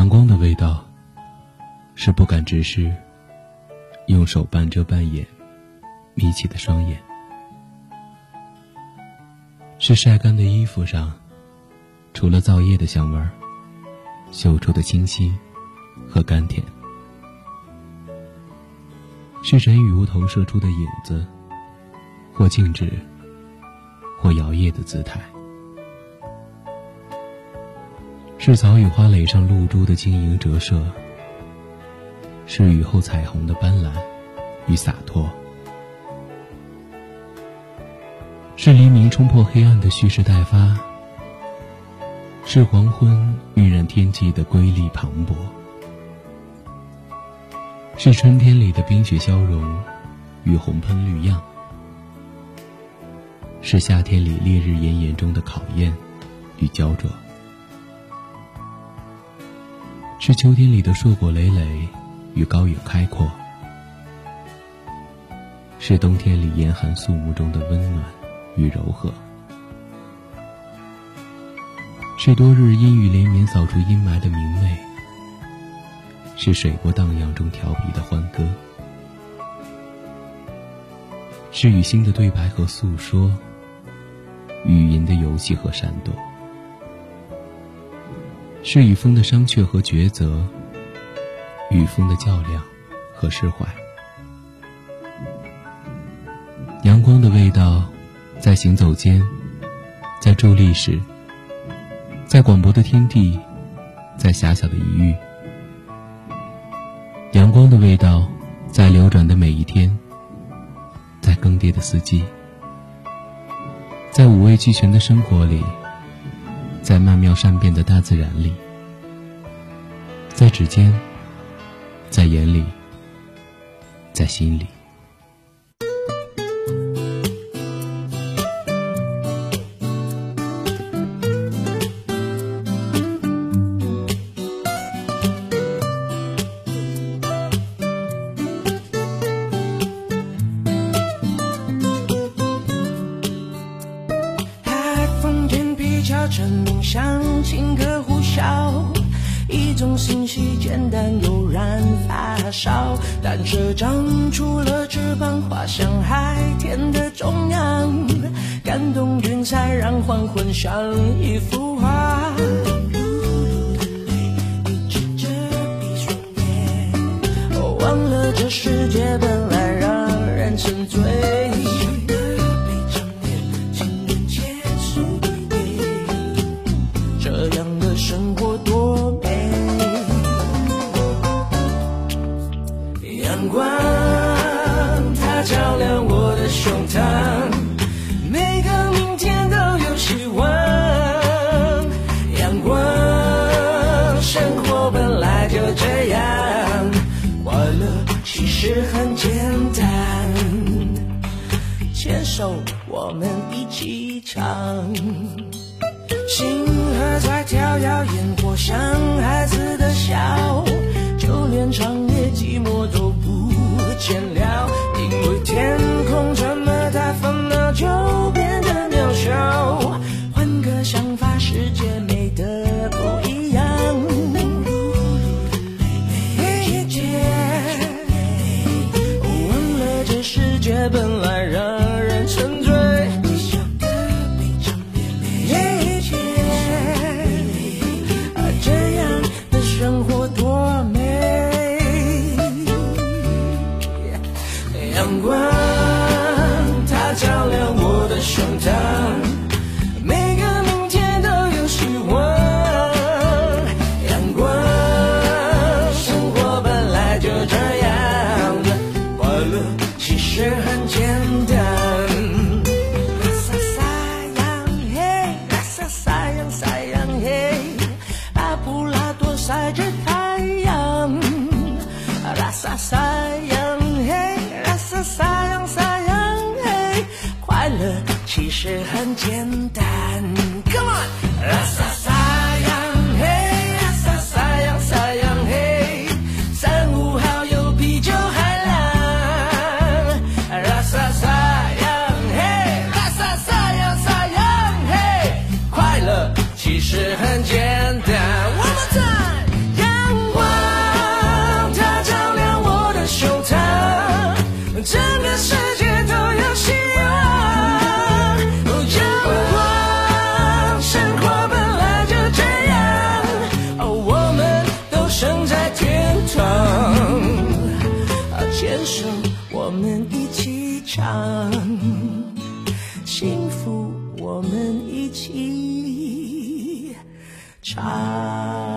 阳光的味道，是不敢直视，用手半遮半掩，眯起的双眼；是晒干的衣服上，除了皂液的香味儿，嗅出的清新和甘甜；是人与梧桐射出的影子，或静止，或摇曳的姿态。是草与花蕾上露珠的晶莹折射，是雨后彩虹的斑斓与洒脱，是黎明冲破黑暗的蓄势待发，是黄昏晕染天际的瑰丽磅礴，是春天里的冰雪消融与红喷绿漾，是夏天里烈日炎炎中的考验与焦灼。是秋天里的硕果累累与高远开阔，是冬天里严寒肃穆中的温暖与柔和，是多日阴雨连绵扫除阴霾的明媚，是水波荡漾中调皮的欢歌，是与心的对白和诉说，语言的游戏和闪躲。是与风的商榷和抉择，与风的较量和释怀。阳光的味道，在行走间，在伫立时，在广博的天地，在狭小的一域。阳光的味道，在流转的每一天，在更迭的四季，在五味俱全的生活里。在曼妙善变的大自然里，在指尖，在眼里，在心里。蝉鸣响，轻歌呼啸，一种欣喜简单悠然发烧。单车长出了翅膀，滑向海天的中央，感动云彩，让黄昏像一幅画。你着闭双眼，忘了这世界本来让人沉醉。光，它照亮我的胸膛，每个明天都有希望。阳光，生活本来就这样，快乐其实很简单，牵手我们一起唱，星河在跳跃，烟火香。本来人。是很简单。当幸福，我们一起唱。